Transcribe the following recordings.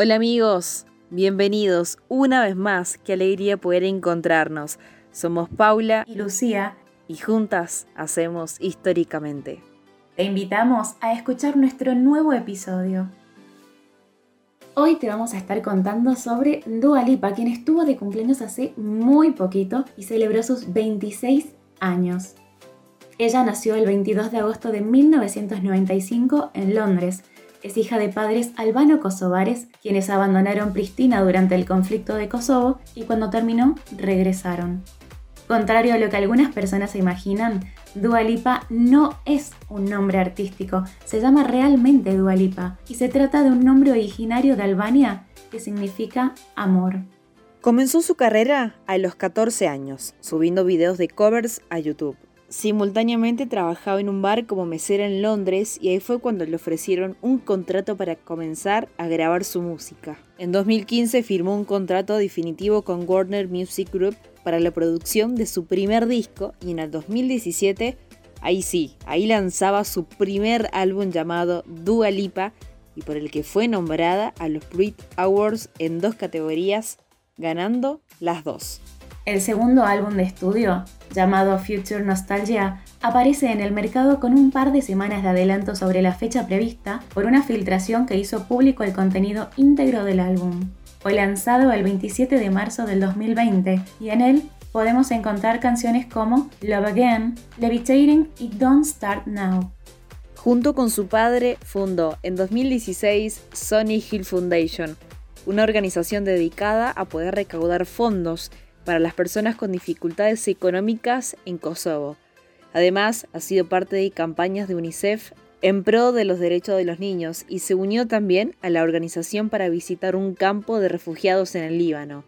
Hola amigos, bienvenidos una vez más, qué alegría poder encontrarnos. Somos Paula y Lucía y juntas hacemos históricamente. Te invitamos a escuchar nuestro nuevo episodio. Hoy te vamos a estar contando sobre Dua Lipa, quien estuvo de cumpleaños hace muy poquito y celebró sus 26 años. Ella nació el 22 de agosto de 1995 en Londres es hija de padres albano-kosovares, quienes abandonaron Pristina durante el conflicto de Kosovo y cuando terminó regresaron. Contrario a lo que algunas personas se imaginan, Dua Lipa no es un nombre artístico, se llama realmente Dua Lipa y se trata de un nombre originario de Albania que significa amor. Comenzó su carrera a los 14 años, subiendo videos de covers a YouTube. Simultáneamente trabajaba en un bar como mesera en Londres y ahí fue cuando le ofrecieron un contrato para comenzar a grabar su música. En 2015 firmó un contrato definitivo con Warner Music Group para la producción de su primer disco y en el 2017, ahí sí, ahí lanzaba su primer álbum llamado Dua Lipa y por el que fue nombrada a los Brit Awards en dos categorías, ganando las dos. El segundo álbum de estudio, llamado Future Nostalgia, aparece en el mercado con un par de semanas de adelanto sobre la fecha prevista por una filtración que hizo público el contenido íntegro del álbum. Fue lanzado el 27 de marzo del 2020 y en él podemos encontrar canciones como Love Again, Levitating y Don't Start Now. Junto con su padre fundó en 2016 Sony Hill Foundation, una organización dedicada a poder recaudar fondos para las personas con dificultades económicas en Kosovo. Además, ha sido parte de campañas de UNICEF en pro de los derechos de los niños y se unió también a la organización para visitar un campo de refugiados en el Líbano.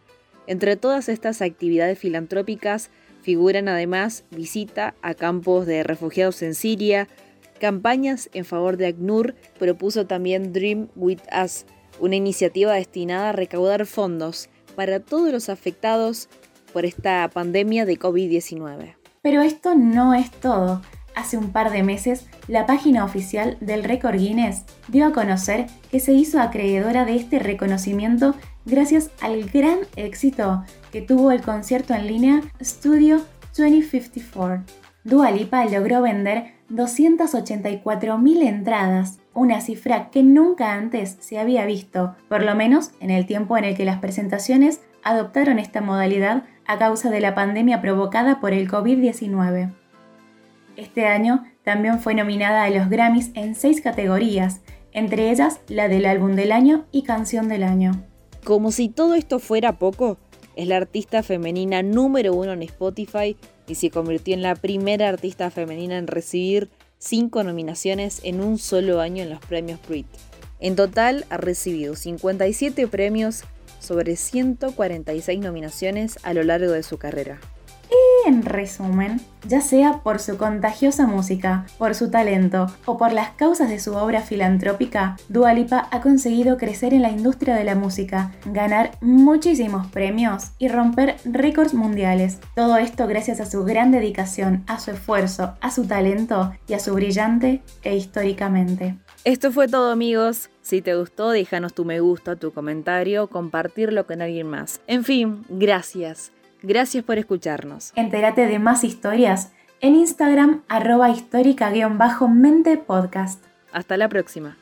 Entre todas estas actividades filantrópicas figuran además visita a campos de refugiados en Siria, campañas en favor de ACNUR, propuso también Dream With Us, una iniciativa destinada a recaudar fondos para todos los afectados por esta pandemia de COVID-19. Pero esto no es todo. Hace un par de meses, la página oficial del récord Guinness dio a conocer que se hizo acreedora de este reconocimiento gracias al gran éxito que tuvo el concierto en línea Studio 2054. Dua Lipa logró vender 284.000 entradas, una cifra que nunca antes se había visto, por lo menos en el tiempo en el que las presentaciones adoptaron esta modalidad a causa de la pandemia provocada por el COVID-19. Este año también fue nominada a los Grammys en seis categorías, entre ellas la del álbum del año y canción del año. Como si todo esto fuera poco, es la artista femenina número uno en Spotify y se convirtió en la primera artista femenina en recibir cinco nominaciones en un solo año en los premios Brit. En total ha recibido 57 premios sobre 146 nominaciones a lo largo de su carrera. Y en resumen, ya sea por su contagiosa música, por su talento o por las causas de su obra filantrópica, Dua Lipa ha conseguido crecer en la industria de la música, ganar muchísimos premios y romper récords mundiales. Todo esto gracias a su gran dedicación, a su esfuerzo, a su talento y a su brillante e históricamente. Esto fue todo amigos. Si te gustó, déjanos tu me gusta, tu comentario, compartirlo con alguien más. En fin, gracias. Gracias por escucharnos. Entérate de más historias en Instagram arroba histórica-mente podcast. Hasta la próxima.